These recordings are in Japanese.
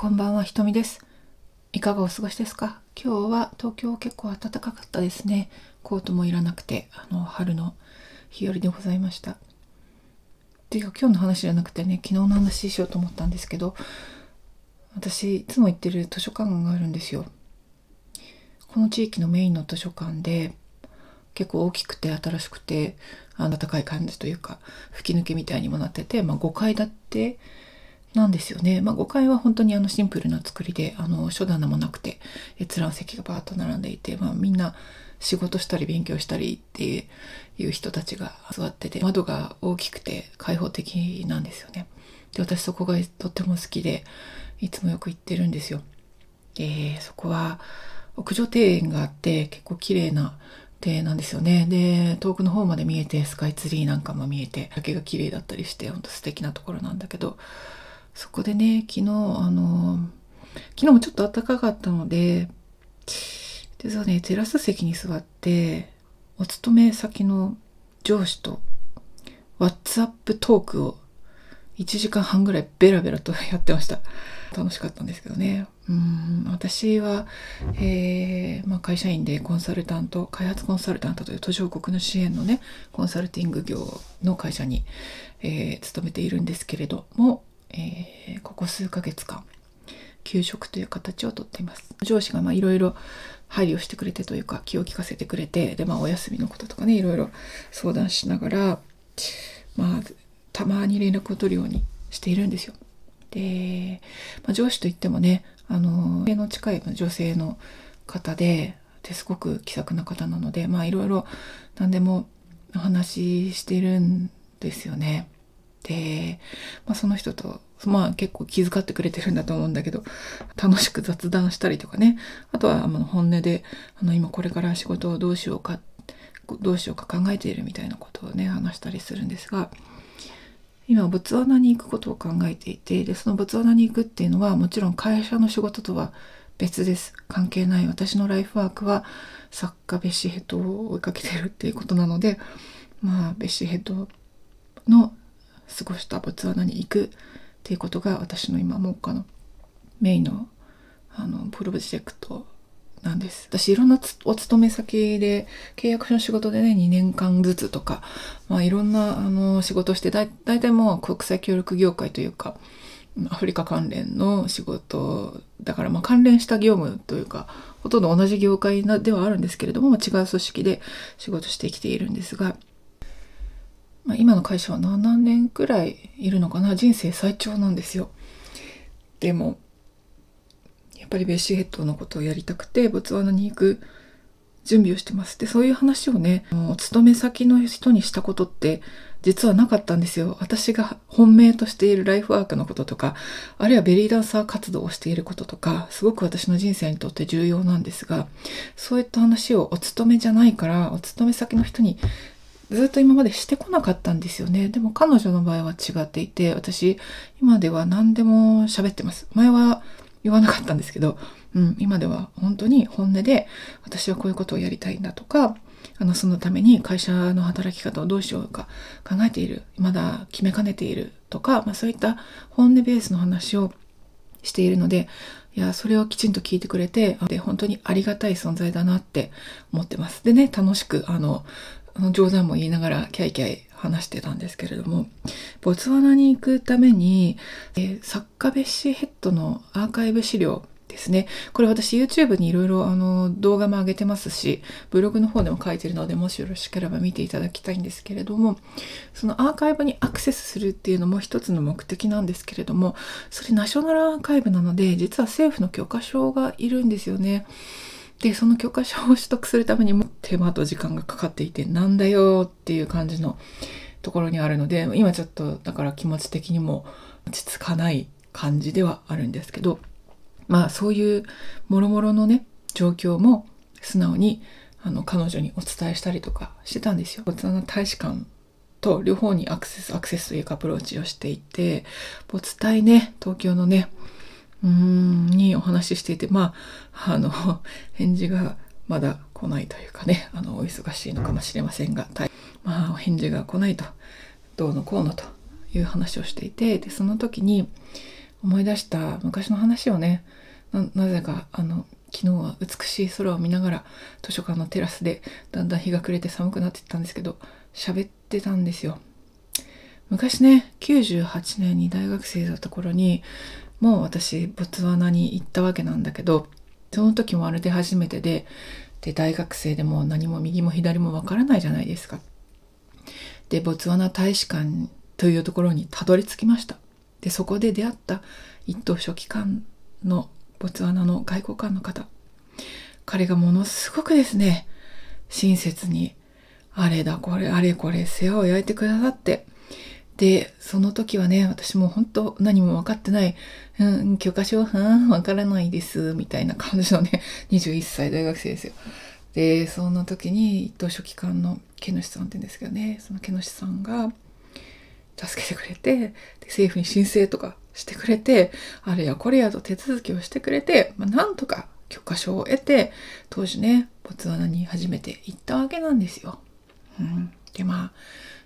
こんばんは、ひとみです。いかがお過ごしですか？今日は東京結構暖かかったですね。コートもいらなくて、あの、春の日和でございました。っていうか今日の話じゃなくてね、昨日の話しようと思ったんですけど、私、いつも行ってる図書館があるんですよ。この地域のメインの図書館で、結構大きくて新しくて、暖かい感じというか、吹き抜けみたいにもなってて、まあ5階建てなんですよね。まあ5階は本当にあのシンプルな作りで、あの書棚もなくて、閲覧席がバーッと並んでいて、まあみんな仕事したり勉強したりっていう人たちが座ってて、窓が大きくて開放的なんですよね。で、私そこがとっても好きで、いつもよく行ってるんですよ。で、そこは屋上庭園があって結構綺麗な庭園なんですよね。で、遠くの方まで見えてスカイツリーなんかも見えて、竹が綺麗だったりして、ほんと素敵なところなんだけど、そこでね、昨日、あの、昨日もちょっと暖かかったので、で、そうね、テラス席に座って、お勤め先の上司と、ワッツアップトークを1時間半ぐらいベラベラと やってました。楽しかったんですけどね。うん私は、えーまあ、会社員でコンサルタント、開発コンサルタントという途上国の支援のね、コンサルティング業の会社に、えー勤めているんですけれども、えーここ数ヶ月間、休職という形をとっています。上司がいろいろ配慮してくれてというか気を利かせてくれて、でまあお休みのこととかね、いろいろ相談しながら、まあたまに連絡を取るようにしているんですよ。で、まあ、上司といってもね、あの、家の近い女性の方で、ですごく気さくな方なので、まあいろいろ何でもお話ししてるんですよね。で、まあその人と、まあ結構気遣ってくれてるんだと思うんだけど、楽しく雑談したりとかね、あとはあの本音で、あの今これから仕事をどうしようか、どうしようか考えているみたいなことをね、話したりするんですが、今、ボツワナに行くことを考えていて、で、そのボツワナに行くっていうのは、もちろん会社の仕事とは別です。関係ない。私のライフワークは、作家ベッシヘッドを追いかけてるっていうことなので、まあ、ベッシーヘッドの過ごしたボツワナに行くっていうことが、私の今、目下のメインの、あの、プロジェクトなんです。私いろんなお勤め先で契約書の仕事でね、2年間ずつとか、まあいろんなあの仕事してだ、大体もう国際協力業界というか、アフリカ関連の仕事、だからまあ関連した業務というか、ほとんど同じ業界ではあるんですけれども、違う組織で仕事してきているんですが、まあ、今の会社は7年くらいいるのかな？人生最長なんですよ。でも、やっぱりベッシーヘッドのことをやりたくて、ボツワナに行く準備をしてます。で、そういう話をね、お勤め先の人にしたことって、実はなかったんですよ。私が本命としているライフワークのこととか、あるいはベリーダンサー活動をしていることとか、すごく私の人生にとって重要なんですが、そういった話をお勤めじゃないから、お勤め先の人にずっと今までしてこなかったんですよね。でも彼女の場合は違っていて、私、今では何でも喋ってます。前は言わなかったんですけど、うん、今では本当に本音で、私はこういうことをやりたいんだとか、あの、そのために会社の働き方をどうしようか考えている、まだ決めかねているとか、まあそういった本音ベースの話をしているので、いや、それをきちんと聞いてくれて、で、本当にありがたい存在だなって思ってます。でね、楽しく、あの、の冗談も言いながらキャイキャイ話してたんですけれども、ボツワナに行くために、えー作家ベッシーヘッドのアーカイブ資料ですね。これ私 YouTube にいろいろあの動画も上げてますし、ブログの方でも書いてるので、もしよろしければ見ていただきたいんですけれども、そのアーカイブにアクセスするっていうのも一つの目的なんですけれども、それナショナルアーカイブなので、実は政府の許可証がいるんですよね。で、その許可証を取得するためにも手間と時間がかかっていて、なんだよっていう感じのところにあるので、今ちょっとだから気持ち的にも落ち着かない感じではあるんですけど、まあそういう諸々のね、状況も素直にあの彼女にお伝えしたりとかしてたんですよ。ボツワナ大使館と両方にアクセス、アクセスというかアプローチをしていて、ボツタイね、東京のね、うん、にお話ししていて、まあ、あの、返事がまだ来ないというかね、あの、お忙しいのかもしれませんが、まあ、お返事が来ないと、どうのこうのという話をしていて、で、その時に、思い出した昔の話をねなぜかあの昨日は美しい空を見ながら図書館のテラスでだんだん日が暮れて寒くなってったんですけど喋ってたんですよ。昔ね98年に大学生だった頃にもう私ボツワナに行ったわけなんだけどその時もあれで初めてでで大学生でも何も右も左もわからないじゃないですか。でボツワナ大使館というところにたどり着きました。でそこで出会った一等書記官のボツワナの外交官の方。彼がものすごくですね親切にあれだこれあれこれ世話を焼いてくださってでその時はね私も本当何も分かってない「うん許可証は分からないです」みたいな感じのね 21歳大学生ですよでその時に一等書記官の毛主さんって言うんですけどねその毛主さんが助けてくれてで政府に申請とかしてくれてあれやこれやと手続きをしてくれて、まあ、なんとか許可証を得て当時ねボツワナに初めて行ったわけなんですよ。うん、でまあ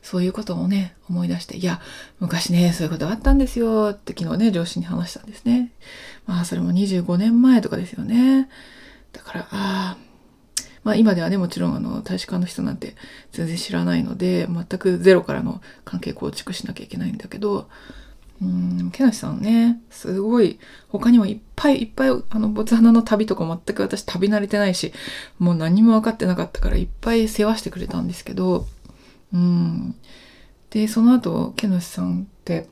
そういうことをね思い出していや昔ねそういうことあったんですよって昨日ね上司に話したんですね。まあそれも25年前とかですよね。だからああまあ今ではね、もちろんあの大使館の人なんて全然知らないので、全くゼロからの関係構築しなきゃいけないんだけど、うん、木梨さんね、すごい、他にもいっぱいいっぱい、あの、ボツワナの旅とか全く私旅慣れてないし、もう何も分かってなかったからいっぱい世話してくれたんですけど、うん。で、その後、木梨さんって、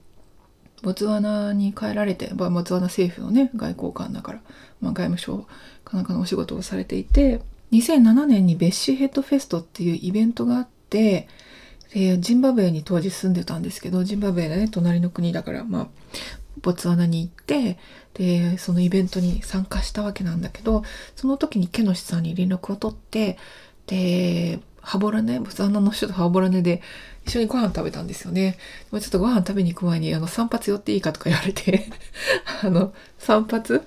ボツワナに帰られて、ボツワナ政府のね、外交官だから、まあ、外務省かなんかのお仕事をされていて、2007年にベッシーヘッドフェストっていうイベントがあって、でジンバブエに当時住んでたんですけどジンバブエがね隣の国だからまあボツワナに行ってでそのイベントに参加したわけなんだけどその時にケノシさんに連絡を取ってでハボラネボツワナの首都ハボラネで一緒にご飯食べたんですよね。ちょっとご飯食べに行く前にあの散髪寄っていいかとか言われて あの散髪？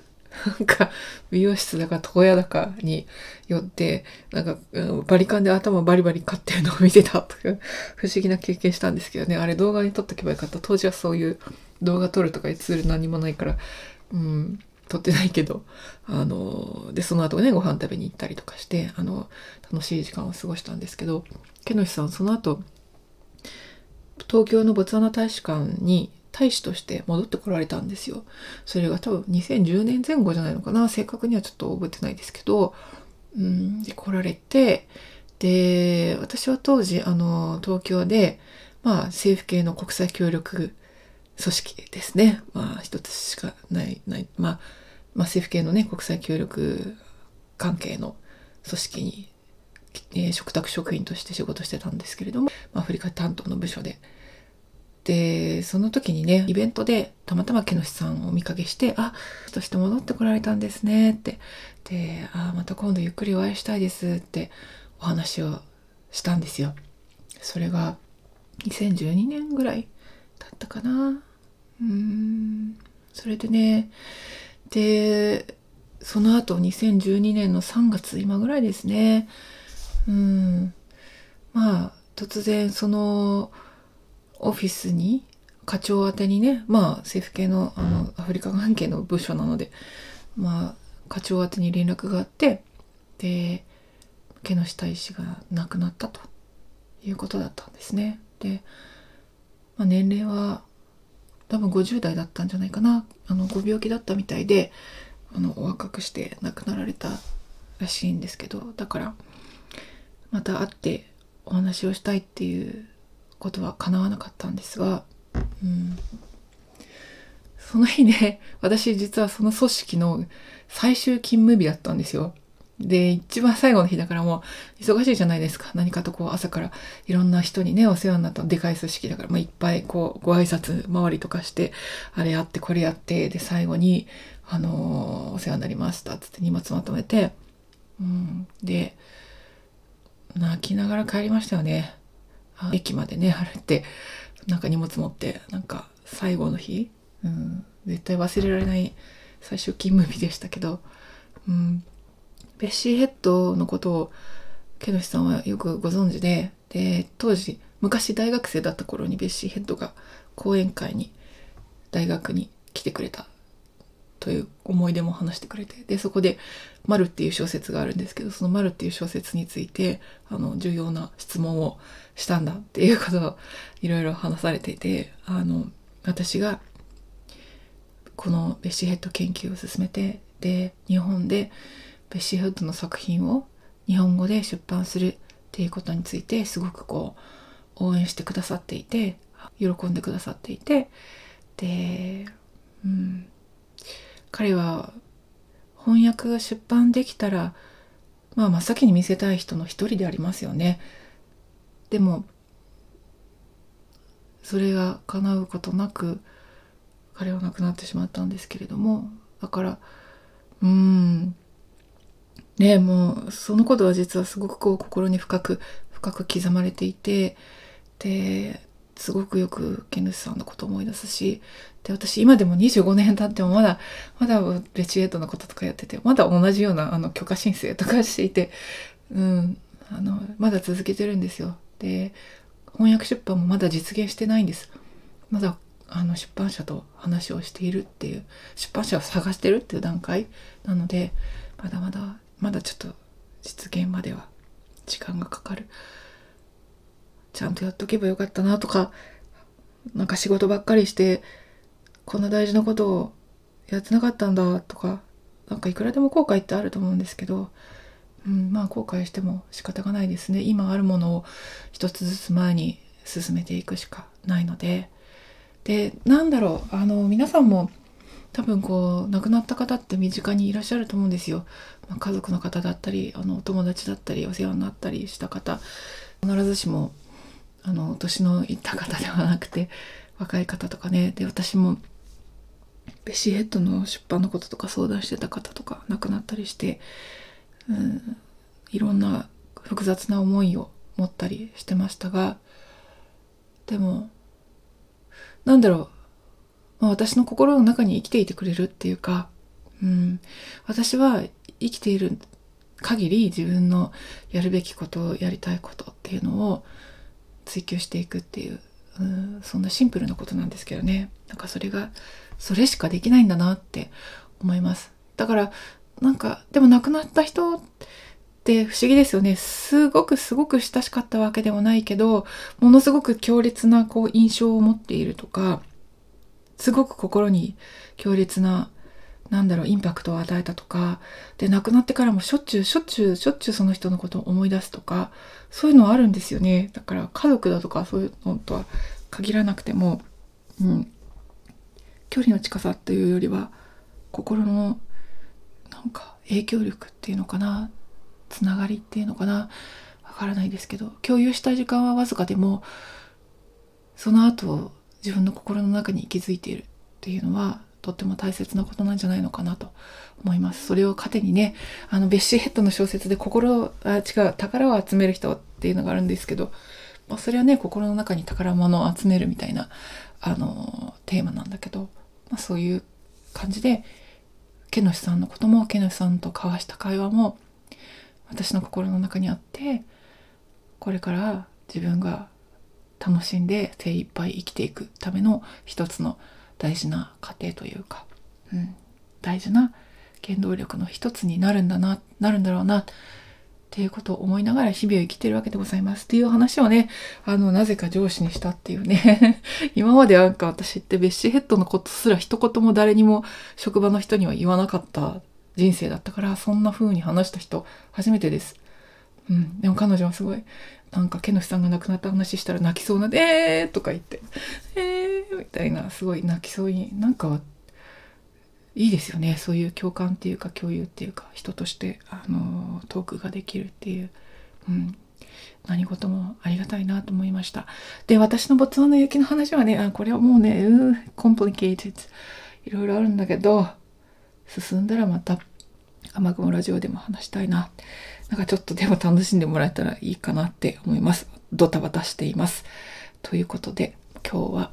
なんか、美容室だか床屋だかによって、なんか、バリカンで頭バリバリ買ってるのを見てたとか、不思議な経験したんですけどね、あれ動画に撮っとけばよかった。当時はそういう動画撮るとかいうツール何もないから、うん、撮ってないけど、あの、で、その後ね、ご飯食べに行ったりとかして、あの、楽しい時間を過ごしたんですけど、ケノシさん、その後、東京のボツワナ大使館に大使として戻ってこられたんですよ。それが多分2010年前後じゃないのかな正確にはちょっと覚えてないですけど、うん、で来られてで私は当時あの東京で、まあ、政府系の国際協力組織ですね。まあ一つしかないないまあ、まあ、政府系のね国際協力関係の組織に、えー、嘱託職員として仕事してたんですけれども、アフリカ担当の部署で。でその時にねイベントでたまたま毛主さんをお見かけして「あとして戻ってこられたんですね」って。で「あまた今度ゆっくりお会いしたいです」ってお話をしたんですよ。それが2012年ぐらいだったかな。うん。それでねでその後2012年の3月今ぐらいですね。うん。まあ突然そのオフィスに課長宛てにねまあ政府系のあのアフリカ関係の部署なのでまあ課長宛てに連絡があってで毛の大使が亡くなったということだったんですね。で、まあ、年齢は多分50代だったんじゃないかなあのご病気だったみたいであのお若くして亡くなられたらしいんですけどだからまた会ってお話をしたいっていうことは叶わなかったんですが、うん、その日ね私実はその組織の最終勤務日だったんですよ。で、一番最後の日だからもう忙しいじゃないですか。何かとこう朝からいろんな人にね、お世話になったでかい組織だから、まあ、いっぱいこうご挨拶回りとかして、あれやってこれやって、で、最後に、あのー、お世話になりましたつって荷物まとめて、うん、で、泣きながら帰りましたよね。駅までね歩いてなんか荷物持ってなんか最後の日、うん、絶対忘れられない最終勤務日でしたけど、うん、ベッシーヘッドのことをケノシさんはよくご存知でで当時昔大学生だった頃にベッシーヘッドが講演会に大学に来てくれたという思い出も話してくれてでそこで「丸っていう小説があるんですけどその「丸っていう小説についてあの重要な質問をしたんだっていうことをいろいろ話されていてあの私がこのベッシーヘッド研究を進めてで日本でベッシーヘッドの作品を日本語で出版するっていうことについてすごくこう応援してくださっていて喜んでくださっていて。で、うん、彼は翻訳が出版できたら、まあ、真っ先に見せたい人の一人でありますよね。でもそれが叶うことなく彼は亡くなってしまったんですけれども。だからうん。ねもうそのことは実はすごくこう心に深く深く刻まれていてですごくよくケヌスさんのことを思い出すしで私今でも25年経ってもまだまだベチエートのこととかやっててまだ同じようなあの許可申請とかしていて、うん、あのまだ続けてるんですよ。で翻訳出版もまだ実現してないんです。まだあの出版社と話をしているっていう出版社を探してるっていう段階なのでまだまだまだちょっと実現までは時間がかかる。ちゃんとやっとけばよかったなとかなんか仕事ばっかりしてこんな大事なことをやってなかったんだとかなんかいくらでも後悔ってあると思うんですけど、うん、まあ後悔しても仕方がないですね。今あるものを一つずつ前に進めていくしかないので。でなんだろうあの皆さんも多分こう亡くなった方って身近にいらっしゃると思うんですよ。まあ、家族の方だったりあのお友達だったりお世話になったりした方。必ずしもあの年のいった方ではなくて 若い方とかね。で私もベシーヘッドの出版のこととか相談してた方とか亡くなったりして、うん、いろんな複雑な思いを持ったりしてましたがでもなんだろう、まあ、私の心の中に生きていてくれるっていうか、うん、私は生きている限り自分のやるべきことやりたいことっていうのを追求していくっていう、うん、そんなシンプルなことなんですけどね。なんかそれがそれしかできないんだなって思います。だからなんかでも亡くなった人って不思議ですよね。すごくすごく親しかったわけではないけどものすごく強烈なこう印象を持っているとかすごく心に強烈ななんだろうインパクトを与えたとかで亡くなってからもしょっちゅうしょっちゅうしょっちゅうその人のことを思い出すとかそういうのはあるんですよね。だから家族だとかそういうのとは限らなくても、うん、距離の近さというよりは心のなんか影響力っていうのかなつながりっていうのかなわからないですけど共有した時間はわずかでもその後自分の心の中に息づいているっていうのはとっても大切なことなんじゃないのかなと思います。それを糧にね、あの、ベッシーヘッドの小説で心、あ、違う、宝を集める人っていうのがあるんですけど、まあ、それはね、心の中に宝物を集めるみたいな、あの、テーマなんだけど、まあ、そういう感じで、ケノシさんのことも、ケノシさんと交わした会話も、私の心の中にあって、これから自分が楽しんで精一杯生きていくための一つの大事な過程というか、うん、大事な原動力の一つになるんだな、なるんだろうな、っていうことを思いながら日々を生きてるわけでございます。っていう話をね、あの、なぜか上司にしたっていうね。今までなんか私ってベッシーヘッドのことすら一言も誰にも職場の人には言わなかった人生だったから、そんな風に話した人初めてです。うん。でも彼女はすごい、なんか、ケノシさんが亡くなった話したら泣きそうなで、えーとか言って、えーみたいな、すごい泣きそうに、なんか、いいですよね。そういう共感っていうか、共有っていうか、人として、あの、トークができるっていう、うん。何事もありがたいなと思いました。で、私のボツワナ雪の話はね、あ、これはもうね、うん、コンプリケイティいろいろあるんだけど、進んだらまた、雨雲ラジオでも話したいな。なんかちょっとでも楽しんでもらえたらいいかなって思います。ドタバタしています。ということで、今日は、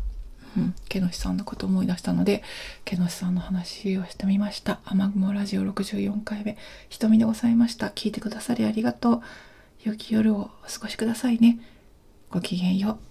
うん、ケノシさんのことを思い出したので、ケノシさんの話をしてみました。雨雲ラジオ64回目、瞳でございました。聞いてくださりありがとう。良き夜をお過ごしくださいね。ごきげんよう。